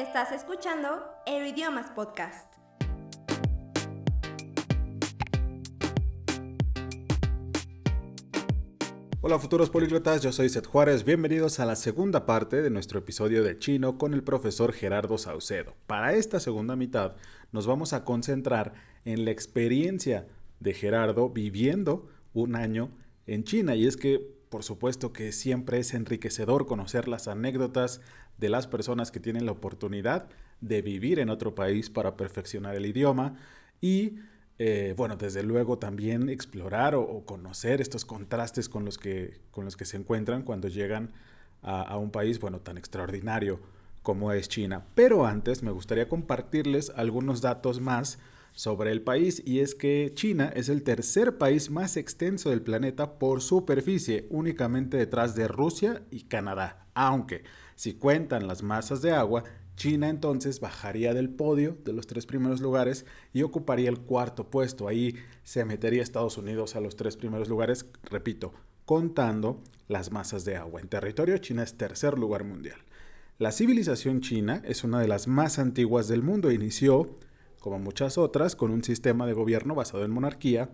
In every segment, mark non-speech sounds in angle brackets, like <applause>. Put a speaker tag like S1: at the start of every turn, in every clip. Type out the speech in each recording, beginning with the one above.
S1: Estás escuchando Aeroidiomas Podcast.
S2: Hola futuros políglotas, yo soy Seth Juárez, bienvenidos a la segunda parte de nuestro episodio de chino con el profesor Gerardo Saucedo. Para esta segunda mitad nos vamos a concentrar en la experiencia de Gerardo viviendo un año en China y es que por supuesto que siempre es enriquecedor conocer las anécdotas de las personas que tienen la oportunidad de vivir en otro país para perfeccionar el idioma y eh, bueno, desde luego también explorar o, conocer estos contrastes con los, que, con los que se encuentran cuando llegan a, a, un país, bueno, tan extraordinario como es China. Pero antes me gustaría compartirles algunos datos más sobre el país y es que China es el tercer país más extenso del planeta por superficie, únicamente detrás de Rusia y Canadá, aunque si cuentan las masas de agua, China entonces bajaría del podio de los tres primeros lugares y ocuparía el cuarto puesto. Ahí se metería Estados Unidos a los tres primeros lugares, repito, contando las masas de agua. En territorio, China es tercer lugar mundial. La civilización china es una de las más antiguas del mundo. Inició, como muchas otras, con un sistema de gobierno basado en monarquía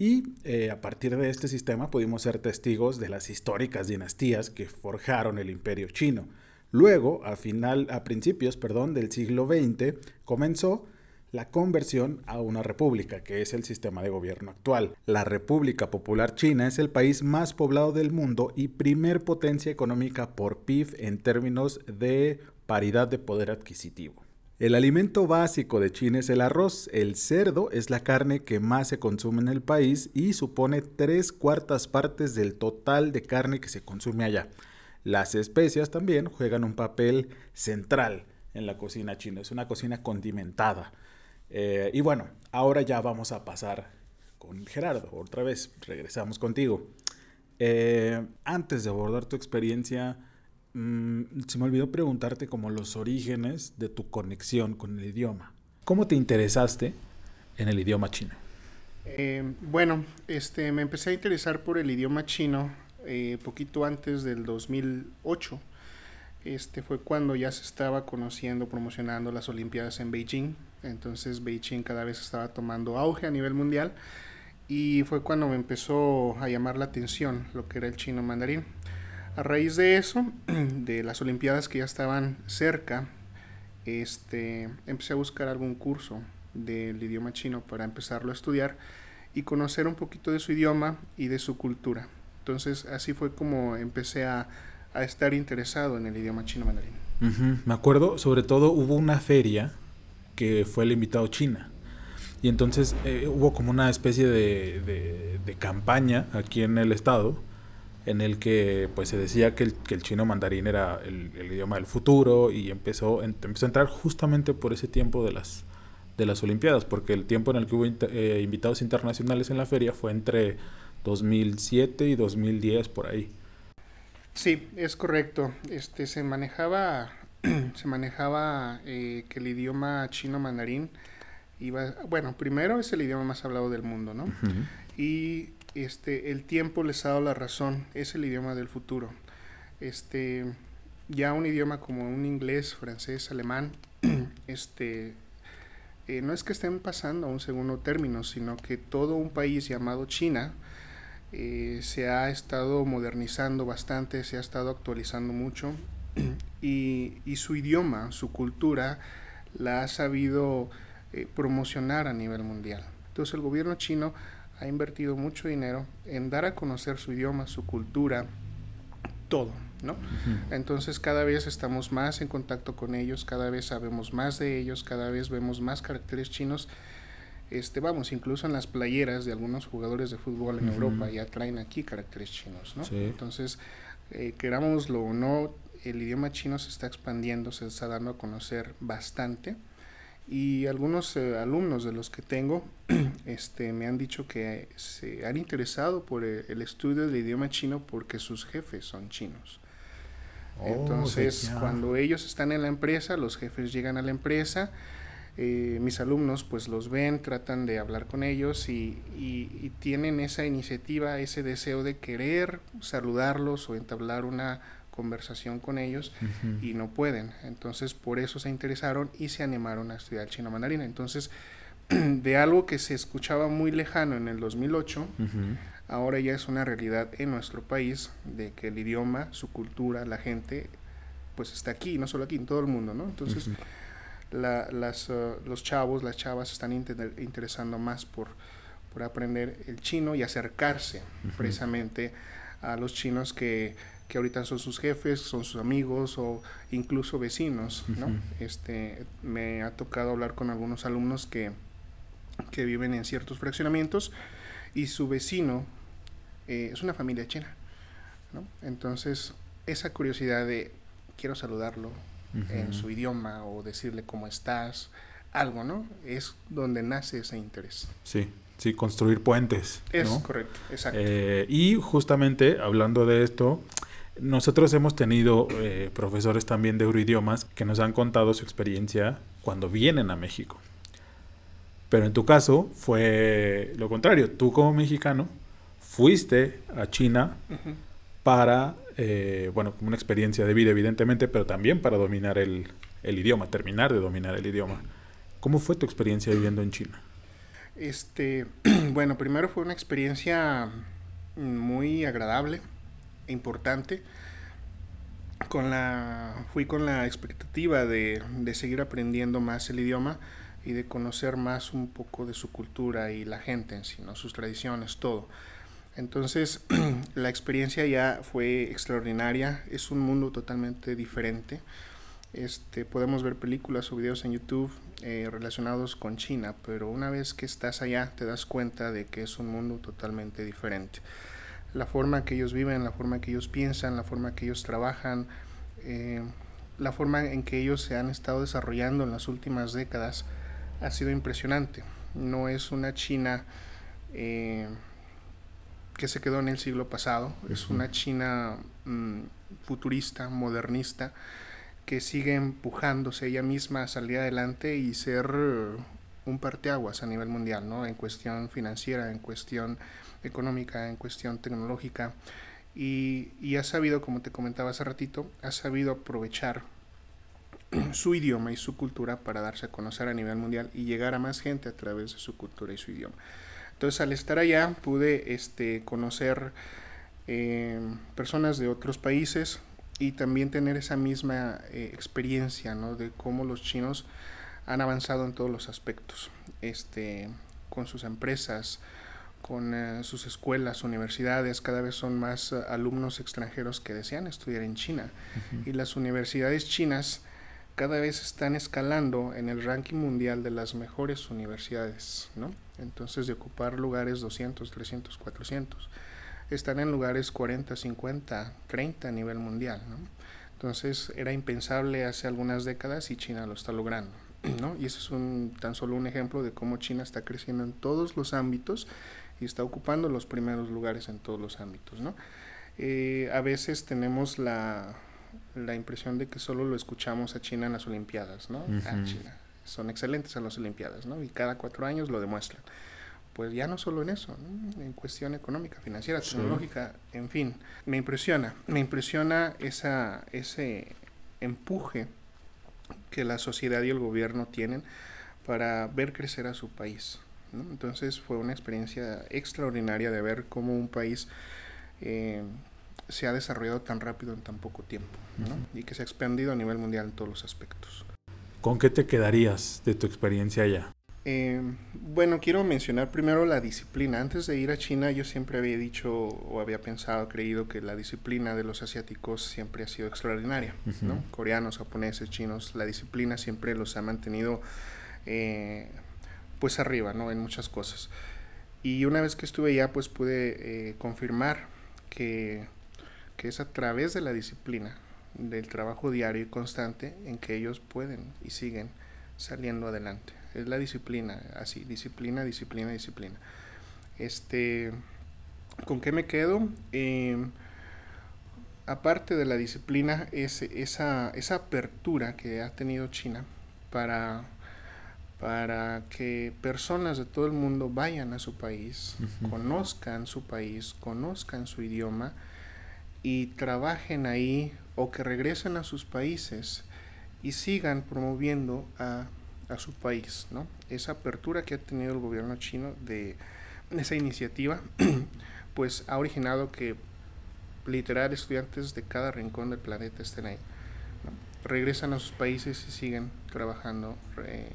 S2: y eh, a partir de este sistema pudimos ser testigos de las históricas dinastías que forjaron el imperio chino. Luego, a, final, a principios perdón, del siglo XX, comenzó la conversión a una república, que es el sistema de gobierno actual. La República Popular China es el país más poblado del mundo y primer potencia económica por PIB en términos de paridad de poder adquisitivo. El alimento básico de China es el arroz. El cerdo es la carne que más se consume en el país y supone tres cuartas partes del total de carne que se consume allá. Las especias también juegan un papel central en la cocina china. Es una cocina condimentada. Eh, y bueno, ahora ya vamos a pasar con Gerardo. Otra vez, regresamos contigo. Eh, antes de abordar tu experiencia, mmm, se me olvidó preguntarte como los orígenes de tu conexión con el idioma. ¿Cómo te interesaste en el idioma chino?
S3: Eh, bueno, este, me empecé a interesar por el idioma chino eh, poquito antes del 2008. Este fue cuando ya se estaba conociendo, promocionando las Olimpiadas en Beijing. Entonces Beijing cada vez estaba tomando auge a nivel mundial y fue cuando me empezó a llamar la atención lo que era el chino mandarín. A raíz de eso, <clears throat> de las Olimpiadas que ya estaban cerca, este, empecé a buscar algún curso del idioma chino para empezarlo a estudiar y conocer un poquito de su idioma y de su cultura. Entonces así fue como empecé a, a estar interesado en el idioma chino mandarín.
S2: Me acuerdo, sobre todo hubo una feria que fue el invitado China. Y entonces eh, hubo como una especie de, de, de, campaña aquí en el estado en el que pues se decía que el, que el chino mandarín era el, el, idioma del futuro y empezó, en, empezó a entrar justamente por ese tiempo de las, de las Olimpiadas, porque el tiempo en el que hubo eh, invitados internacionales en la feria fue entre 2007 y 2010 por ahí.
S3: Sí, es correcto. Este se manejaba <clears throat> se manejaba eh, que el idioma chino mandarín iba, bueno, primero es el idioma más hablado del mundo, ¿no? Uh -huh. Y este el tiempo les ha dado la razón, es el idioma del futuro. Este ya un idioma como un inglés, francés, alemán, <clears throat> este eh, no es que estén pasando a un segundo término, sino que todo un país llamado China eh, se ha estado modernizando bastante, se ha estado actualizando mucho <clears throat> y, y su idioma, su cultura, la ha sabido eh, promocionar a nivel mundial. Entonces el gobierno chino ha invertido mucho dinero en dar a conocer su idioma, su cultura, todo, ¿no? Uh -huh. Entonces cada vez estamos más en contacto con ellos, cada vez sabemos más de ellos, cada vez vemos más caracteres chinos este, vamos, incluso en las playeras de algunos jugadores de fútbol en uh -huh. Europa ya traen aquí caracteres chinos, ¿no? Sí. Entonces, eh, querámoslo o no, el idioma chino se está expandiendo, se está dando a conocer bastante y algunos eh, alumnos de los que tengo <clears throat> este, me han dicho que se han interesado por el, el estudio del idioma chino porque sus jefes son chinos. Oh, Entonces, cuando ellos están en la empresa, los jefes llegan a la empresa, eh, mis alumnos pues los ven, tratan de hablar con ellos y, y, y, tienen esa iniciativa, ese deseo de querer saludarlos o entablar una conversación con ellos y no pueden. Entonces por eso se interesaron y se animaron a estudiar chino mandarín. Entonces <clears throat> de algo que se escuchaba muy lejano en el 2008, ahora ya es una realidad en nuestro país de que el idioma, su cultura, la gente, pues está aquí, no solo aquí, en todo el mundo, ¿no? Entonces las, uh, los chavos, las chavas están interesando más por, por aprender el chino y acercarse precisamente a los chinos que, que, ahorita son sus jefes, son sus amigos o incluso vecinos, ¿no? este, me ha tocado hablar con algunos alumnos que, que viven en ciertos fraccionamientos y su vecino eh, es una familia china, ¿no? Entonces, esa curiosidad de quiero saludarlo, en su idioma o decirle cómo estás, algo, ¿no? Es donde nace ese interés.
S2: Sí, sí, construir puentes.
S3: Es correcto, exacto.
S2: Eh, y justamente hablando de esto, nosotros hemos tenido eh, profesores también de euroidiomas que nos han contado su experiencia cuando vienen a México. Pero en tu caso fue lo contrario. Tú como mexicano fuiste a China para eh, bueno, como una experiencia de vida, evidentemente, pero también para dominar el, idioma, terminar de dominar el idioma. ¿Cómo fue tu experiencia viviendo en China?
S3: Este, <clears throat> bueno, primero fue una experiencia muy agradable, importante. Con la, fui con la expectativa de, de seguir aprendiendo más el idioma y de conocer más un poco de su cultura y la gente en sí, ¿no? sus tradiciones, todo. Entonces, <clears throat> la experiencia ya fue extraordinaria, es un mundo totalmente diferente. Este, podemos ver películas o videos en YouTube eh, relacionados con China, pero una vez que estás allá te das cuenta de que es un mundo totalmente diferente. La forma que ellos viven, la forma que ellos piensan, la forma que ellos trabajan, eh, la forma en que ellos se han estado desarrollando en las últimas décadas ha sido impresionante. No es una China eh, que se quedó en el siglo pasado. Es una China mm, futurista, modernista, que sigue empujándose ella misma a salir adelante y ser un parteaguas a nivel mundial, ¿no? En cuestión financiera, en cuestión económica, en cuestión tecnológica. Y, y ha sabido, como te comentaba hace ratito, ha sabido aprovechar <clears throat> su idioma y su cultura para darse a conocer a nivel mundial y llegar a más gente a través de su cultura y su idioma. Entonces al estar allá pude este, conocer eh, personas de otros países y también tener esa misma eh, experiencia ¿no? de cómo los chinos han avanzado en todos los aspectos, este, con sus empresas, con eh, sus escuelas, universidades, cada vez son más alumnos extranjeros que desean estudiar en China. Y las universidades chinas cada vez están escalando en el ranking mundial de las mejores universidades, ¿no? Entonces, de ocupar lugares 200, 300, 400, están en lugares 40, 50, 30 a nivel mundial, ¿no? Entonces, era impensable hace algunas décadas y China lo está logrando, ¿no? Y ese es un, tan solo un ejemplo de cómo China está creciendo en todos los ámbitos y está ocupando los primeros lugares en todos los ámbitos, ¿no? Eh, a veces tenemos la, la impresión de que solo lo escuchamos a China en las Olimpiadas, ¿no? A China. Son excelentes en las Olimpiadas, ¿no? Y cada cuatro años lo demuestran. Pues ya no solo en eso, en cuestión económica, financiera, tecnológica, en fin. Me impresiona, me impresiona esa, ese empuje que la sociedad y el gobierno tienen para ver crecer a su país. Entonces fue una experiencia extraordinaria de ver cómo un país eh, se ha desarrollado tan rápido en tan poco tiempo y que se ha expandido a nivel mundial en todos los aspectos.
S2: ¿Con qué te quedarías de tu experiencia allá?
S3: Eh, bueno, quiero mencionar primero la disciplina. Antes de ir a China yo siempre había dicho o había pensado, creído que la disciplina de los asiáticos siempre ha sido extraordinaria. ¿no? Coreanos, japoneses, chinos, la disciplina siempre los ha mantenido eh, pues arriba ¿no? en muchas cosas. Y una vez que estuve allá pues pude eh, confirmar que que es a través de la disciplina, del trabajo diario y constante en que ellos pueden y siguen saliendo adelante. Es la disciplina, así, disciplina, disciplina, disciplina. Este, ¿con qué me quedo? Em, aparte de la disciplina, es esa, esa apertura que ha tenido China para, para que personas de todo el mundo vayan a su país, conozcan su país, conozcan su idioma, y trabajen ahí o que regresen a sus países y sigan promoviendo a, a su país, ¿no? Esa apertura que ha tenido el gobierno chino de esa iniciativa, <clears throat> pues ha originado que literal estudiantes de cada rincón del planeta estén ahí. Regresan a sus países y siguen trabajando eh,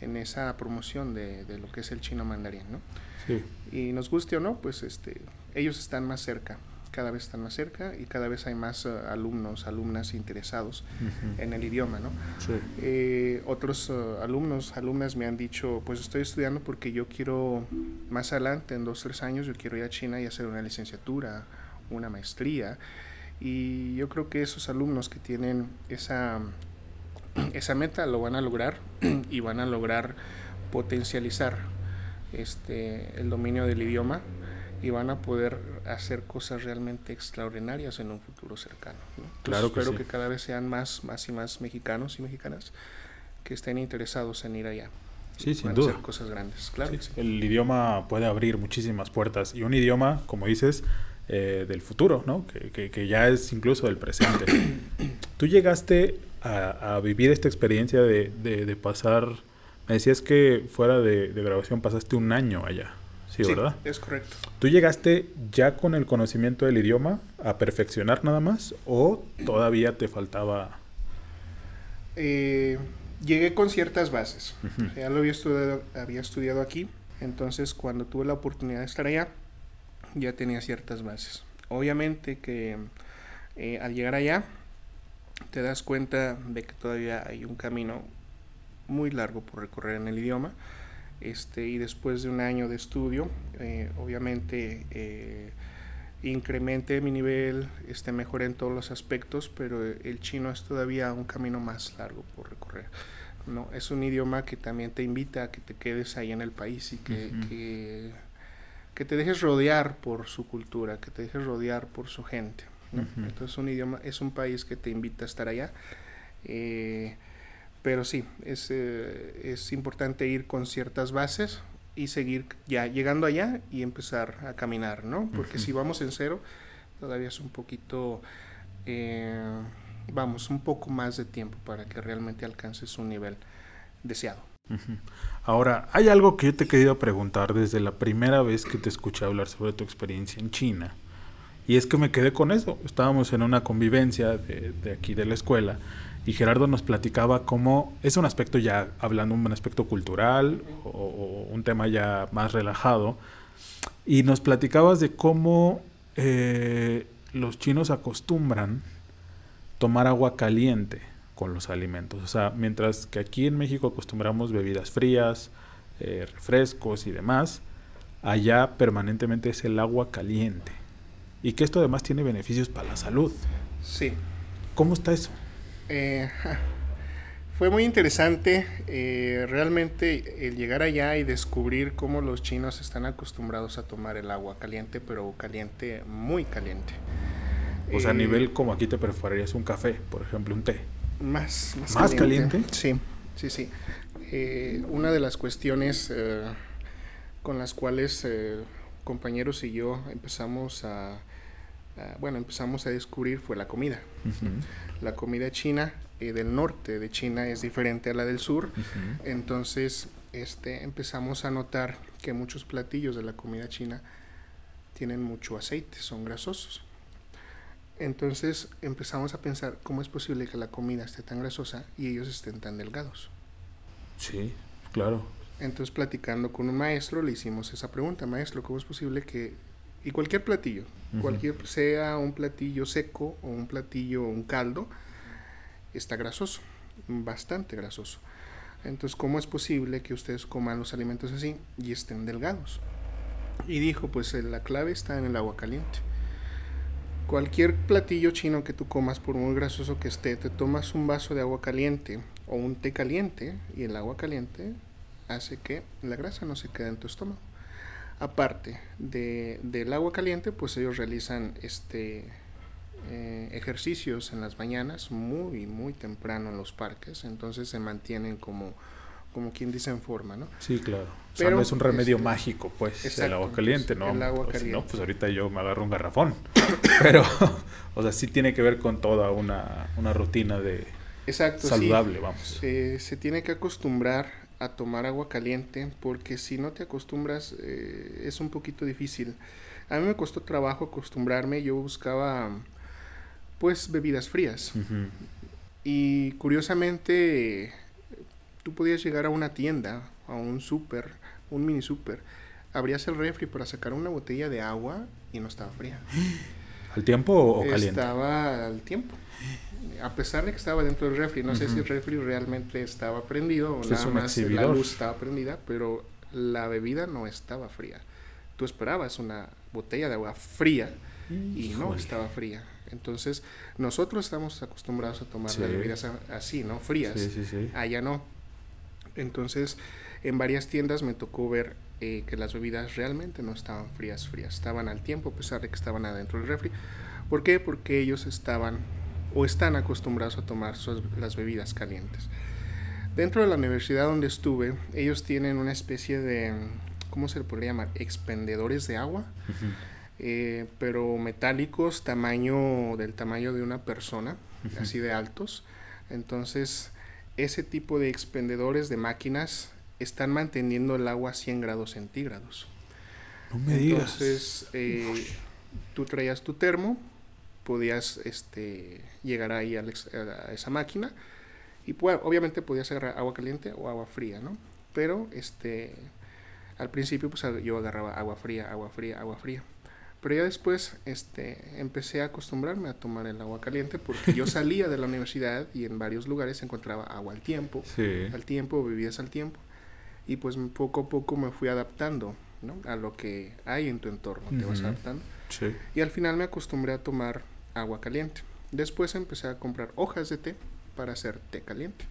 S3: en esa promoción de, de, lo que es el chino mandarín, ¿no?
S2: Sí.
S3: Y nos guste o no, pues este, ellos están más cerca, cada vez están más cerca y cada vez hay más uh, alumnos, alumnas interesados uh -huh. en el idioma, ¿no?
S2: Sí.
S3: Eh, otros uh, alumnos, alumnas me han dicho, pues estoy estudiando porque yo quiero más adelante, en dos, tres años, yo quiero ir a China y hacer una licenciatura, una maestría. Y yo creo que esos alumnos que tienen esa, esa meta lo van a lograr <clears throat> y van a lograr potencializar este, el dominio del idioma y van a poder hacer cosas realmente extraordinarias en un futuro cercano. ¿no? Entonces,
S2: Claro que
S3: espero
S2: sí.
S3: que cada vez sean más, más y más mexicanos y mexicanas que estén interesados en ir allá.
S2: Sí, sin
S3: Van a
S2: duda.
S3: hacer cosas grandes, claro.
S2: Sí,
S3: sí.
S2: El idioma puede abrir muchísimas puertas y un idioma, como dices, eh, del futuro, ¿no? Que, que- que ya es incluso del presente. <coughs> Tú llegaste a, a vivir esta experiencia de, de- de pasar, me decías que fuera de, de grabación pasaste un año allá, ¿sí, verdad?
S3: es correcto.
S2: ¿Tú llegaste ya con el conocimiento del idioma a perfeccionar nada más o todavía te faltaba...
S3: Eh, llegué con ciertas bases. Ya lo había estudiado, había estudiado aquí, entonces cuando tuve la oportunidad de estar allá, ya tenía ciertas bases. Obviamente que eh, al llegar allá, te das cuenta de que todavía hay un camino muy largo por recorrer en el idioma. Este, y después de un año de estudio, eh, obviamente eh, incrementé mi nivel, este, mejoré en todos los aspectos, pero el chino es todavía un camino más largo por recorrer. ¿no? Es un idioma que también te invita a que te quedes ahí en el país y que, que, que te dejes rodear por su cultura, que te dejes rodear por su gente. Entonces un idioma, es un país que te invita a estar allá. Eh, pero sí, es, eh, es importante ir con ciertas bases y seguir ya llegando allá y empezar a caminar, ¿no? Porque si vamos en cero, todavía es un poquito, eh, vamos, un poco más de tiempo para que realmente alcances un nivel deseado.
S2: Ahora, hay algo que yo te he querido preguntar desde la primera vez que te escuché hablar sobre tu experiencia en China. Y es que me quedé con eso. Estábamos en una convivencia de, de aquí de la escuela y Gerardo nos platicaba cómo es un aspecto ya, hablando un aspecto cultural o, o un tema ya más relajado. Y nos platicabas de cómo eh, los chinos acostumbran tomar agua caliente con los alimentos. O sea, mientras que aquí en México acostumbramos bebidas frías, eh, refrescos y demás, allá permanentemente es el agua caliente. Y que esto además tiene beneficios para la salud.
S3: Sí,
S2: ¿Cómo está eso?
S3: Eh, <laughs> fue muy interesante eh, realmente el llegar allá y descubrir cómo los chinos están acostumbrados a tomar el agua caliente, pero caliente, muy caliente.
S2: O sea, a
S3: Eh,
S2: nivel como aquí te prepararías un café, por ejemplo, un té.
S3: Más, más,
S2: ¿Más caliente?
S3: Sí, sí, sí. Eh, una de las cuestiones eh, con las cuales eh, compañeros y yo empezamos a, a- bueno, empezamos a descubrir fue la comida. La comida china eh, del norte de China es diferente a la del sur. Entonces, este, empezamos a notar que muchos platillos de la comida china tienen mucho aceite, son grasosos. Entonces empezamos a pensar cómo es posible que la comida esté tan grasosa y ellos estén tan delgados.
S2: Sí, claro.
S3: Entonces platicando con un maestro le hicimos esa pregunta, maestro, ¿cómo es posible que... Y cualquier platillo, cualquier sea un platillo seco o un platillo, un caldo, está grasoso, bastante grasoso. Entonces, ¿cómo es posible que ustedes coman los alimentos así y estén delgados? Y dijo, pues eh, la clave está en el agua caliente. Cualquier platillo chino que tú comas, por muy grasoso que esté, te tomas un vaso de agua caliente o un té caliente y el agua caliente hace que la grasa no se quede en tu estómago. Aparte de, del agua caliente, pues ellos realizan este eh, ejercicios en las mañanas muy muy temprano en los parques, entonces se mantienen como como quien dice en forma, ¿no?
S2: Sí, claro. O sea, no es un remedio
S3: este,
S2: mágico, pues, el agua caliente, ¿no?
S3: el agua
S2: O si
S3: caliente.
S2: no, pues ahorita yo me agarro un garrafón. <coughs> Pero, <laughs> o sea, sí tiene que ver con toda una, una rutina de
S3: Exacto, sí.
S2: saludable, vamos.
S3: Eh, se tiene que acostumbrar a tomar agua caliente porque si no te acostumbras eh, es un poquito difícil. A mí me costó trabajo acostumbrarme, yo buscaba pues bebidas frías y curiosamente tú podías llegar a una tienda, a un súper, un mini súper, abrías el refri para sacar una botella de agua y no estaba fría. <laughs>
S2: ¿Al tiempo o caliente?
S3: Estaba al tiempo. A pesar de que estaba dentro del refri, no sé si el refri realmente estaba prendido o nada más la luz estaba prendida, pero la bebida no estaba fría. Tú esperabas una botella de agua fría y no estaba fría. Entonces, nosotros estamos acostumbrados a tomar las bebidas así, ¿no? Frías.
S2: Sí, sí, sí.
S3: Allá no. Entonces, en varias tiendas me tocó ver eh, que las bebidas realmente no estaban frías, frías. Estaban al tiempo, a pesar de que estaban adentro del refri. ¿Por qué? Porque ellos estaban o están acostumbrados a tomar sus- las bebidas calientes. Dentro de la universidad donde estuve, ellos tienen una especie de, ¿cómo se le podría llamar? Expendedores de agua, eh, pero metálicos, tamaño del tamaño de una persona, así de altos. Entonces, ese tipo de expendedores de máquinas están manteniendo el agua a 100 grados centígrados.
S2: No me digas.
S3: Entonces, eh, tú traías tu termo, podías este, llegar ahí a esa máquina y pues, obviamente podías agarrar agua caliente o agua fría, ¿no? Pero este, al principio pues yo agarraba agua fría, agua fría, agua fría. Pero ya después este, empecé a acostumbrarme a tomar el agua caliente porque yo <laughs> salía de la universidad y en varios lugares encontraba agua al tiempo
S2: Sí.
S3: al tiempo, bebidas al tiempo. Y pues poco a poco me fui adaptando ¿no? a lo que hay en tu entorno, te vas adaptando.
S2: Sí.
S3: Y al final me acostumbré a tomar agua caliente. Después empecé a comprar hojas de té para hacer té caliente.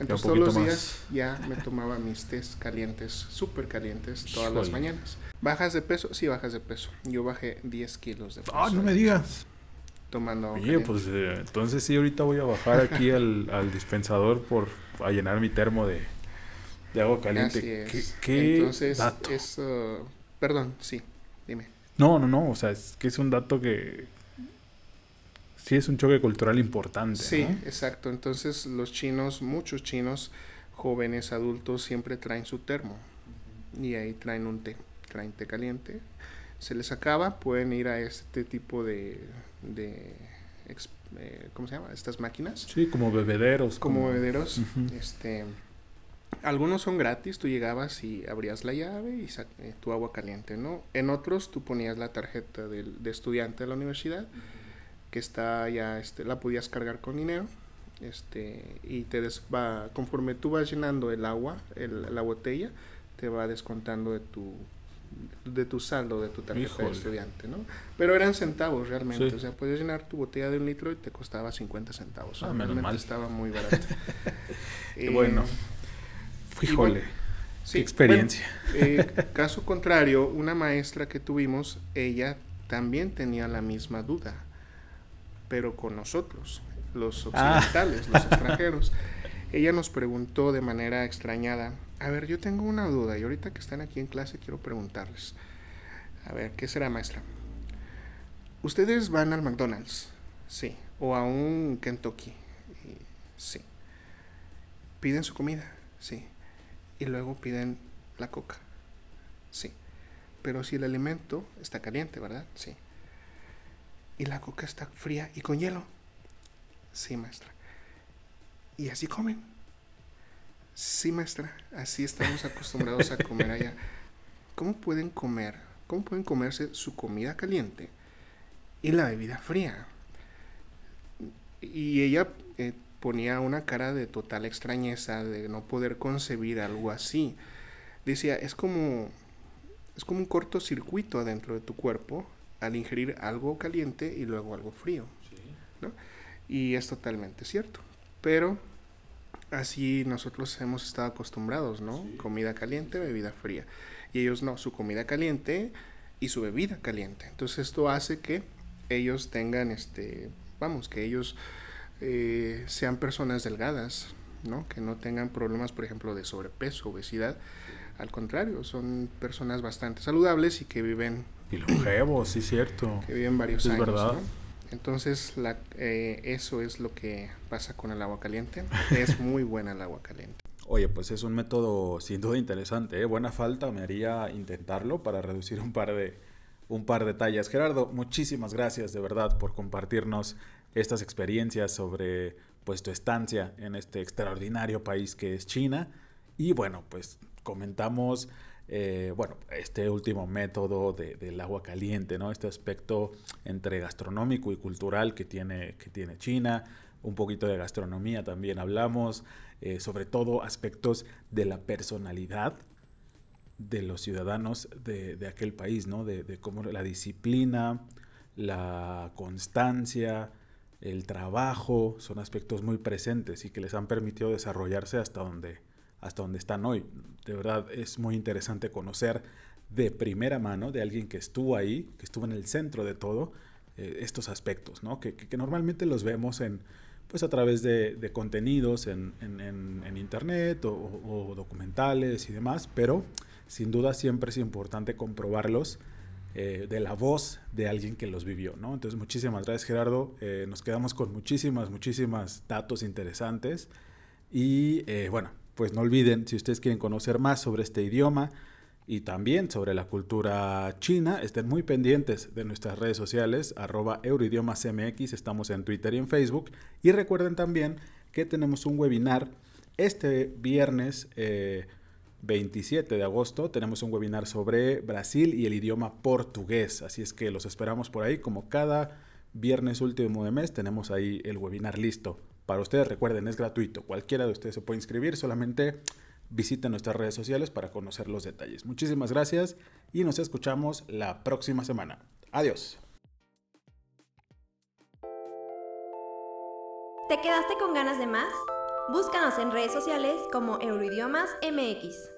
S3: Entonces todos los
S2: más.
S3: días ya me tomaba mis tés calientes, súper calientes, todas las mañanas. ¿Bajas de peso? Sí, bajas de peso. Yo bajé 10 kilos de peso.
S2: Ah, no me digas.
S3: Tomando agua
S2: Oye,
S3: caliente.
S2: pues eh, entonces sí, ahorita voy a bajar aquí al, al dispensador por a llenar mi termo de, de agua caliente.
S3: Así es.
S2: ¿Qué, qué
S3: Entonces,
S2: dato?
S3: es, uh, perdón, sí, dime.
S2: No, no, no, o sea, es que es un dato que sí es un choque cultural importante.
S3: Sí,
S2: ¿no?
S3: exacto. Entonces los chinos, muchos chinos, jóvenes, adultos, siempre traen su termo. Y ahí traen un té, traen té caliente. Se les acaba, pueden ir a este tipo de, de eh, ¿cómo se llama? Estas máquinas.
S2: Sí, como bebederos.
S3: Como bebederos. Este, algunos son gratis, tú llegabas y abrías la llave y eh, tu agua caliente, ¿no? En otros tú ponías la tarjeta del, de estudiante de la universidad, que está ya, este, la podías cargar con dinero, este, y te des- va, conforme tú vas llenando el agua, el- la botella, te va descontando de tu de tu saldo, de tu tarjeta
S2: Híjole.
S3: de estudiante, ¿no? Pero eran centavos realmente,
S2: Sí.
S3: o sea, podías llenar tu botella de un litro y te costaba 50 centavos.
S2: Ah,
S3: o sea,
S2: menos
S3: realmente
S2: mal.
S3: estaba muy barato. <laughs>
S2: Qué
S3: Eh,
S2: bueno.
S3: Sí,
S2: experiencia.
S3: bueno, eh, <laughs> caso contrario, una maestra que tuvimos, ella también tenía la misma duda, pero con nosotros, los
S2: Ah.
S3: occidentales, los <laughs> extranjeros. Ella nos preguntó de manera extrañada, a ver, yo tengo una duda y ahorita que están aquí en clase quiero preguntarles, a ver, ¿qué será maestra? ¿Ustedes van al McDonald's? Sí. ¿O a un Kentucky? Sí. ¿Piden su comida? Sí. Y luego piden la coca? Sí. Pero si el alimento está caliente, ¿verdad? Sí. ¿Y la coca está fría y con hielo? Sí, maestra. ¿Y así comen? Sí, maestra. Así estamos acostumbrados a comer allá. ¿Cómo pueden comer? ¿Cómo pueden comerse su comida caliente y la bebida fría? Y ella eh, ponía una cara de total extrañeza, de no poder concebir algo así. Decía, es como, es como un cortocircuito adentro de tu cuerpo al ingerir algo caliente y luego algo frío. ¿no? Y es totalmente cierto. Pero así nosotros hemos estado acostumbrados, ¿no? Comida caliente, bebida fría. Y ellos no, su comida caliente y su bebida caliente. Entonces esto hace que ellos tengan, este, vamos, que ellos eh, sean personas delgadas, ¿no? Que no tengan problemas, por ejemplo, de sobrepeso, obesidad. Al contrario, son personas bastante saludables y que viven... <clears throat>
S2: Y longevos, sí, cierto.
S3: Que viven varios
S2: Es
S3: años,
S2: verdad.
S3: ¿no? Entonces, la, eh, eso es lo que pasa con el agua caliente. Es <laughs> muy buena el agua caliente.
S2: Oye, pues es un método sin duda interesante. ¿eh? Buena falta me haría intentarlo para reducir un par de un par de tallas. Gerardo, muchísimas gracias de verdad por compartirnos estas experiencias sobre pues tu estancia en este extraordinario país que es China. Y bueno, pues comentamos eh, bueno, este último método de, del agua caliente, ¿no? Este aspecto entre gastronómico y cultural que tiene, que tiene China. Un poquito de gastronomía también hablamos, eh, sobre todo aspectos de la personalidad de los ciudadanos de, de aquel país, ¿no? De, de, cómo la disciplina, la constancia, el trabajo, son aspectos muy presentes y que les han permitido desarrollarse hasta donde, hasta donde están hoy. De verdad es muy interesante conocer de primera mano de alguien que estuvo ahí, que estuvo en el centro de todo, eh, estos aspectos, ¿no? Que, que, normalmente los vemos en, pues a través de, de contenidos en, en, en, internet o, o, documentales y demás, pero sin duda siempre es importante comprobarlos eh, de la voz de alguien que los vivió, ¿no? Entonces muchísimas gracias Gerardo, eh, nos quedamos con muchísimas, muchísimas datos interesantes y eh, bueno, pues no olviden, si ustedes quieren conocer más sobre este idioma y también sobre la cultura china, estén muy pendientes de nuestras redes sociales, arroba estamos en Twitter y en Facebook. Y recuerden también que tenemos un webinar este viernes eh, 27 de agosto, tenemos un webinar sobre Brasil y el idioma portugués, así es que los esperamos por ahí, como cada viernes último de mes tenemos ahí el webinar listo. Para ustedes, recuerden, es gratuito. Cualquiera de ustedes se puede inscribir, solamente visiten nuestras redes sociales para conocer los detalles. Muchísimas gracias y nos escuchamos la próxima semana. Adiós.
S1: ¿Te quedaste con ganas de más? Búscanos en redes sociales como Euroidiomas MX.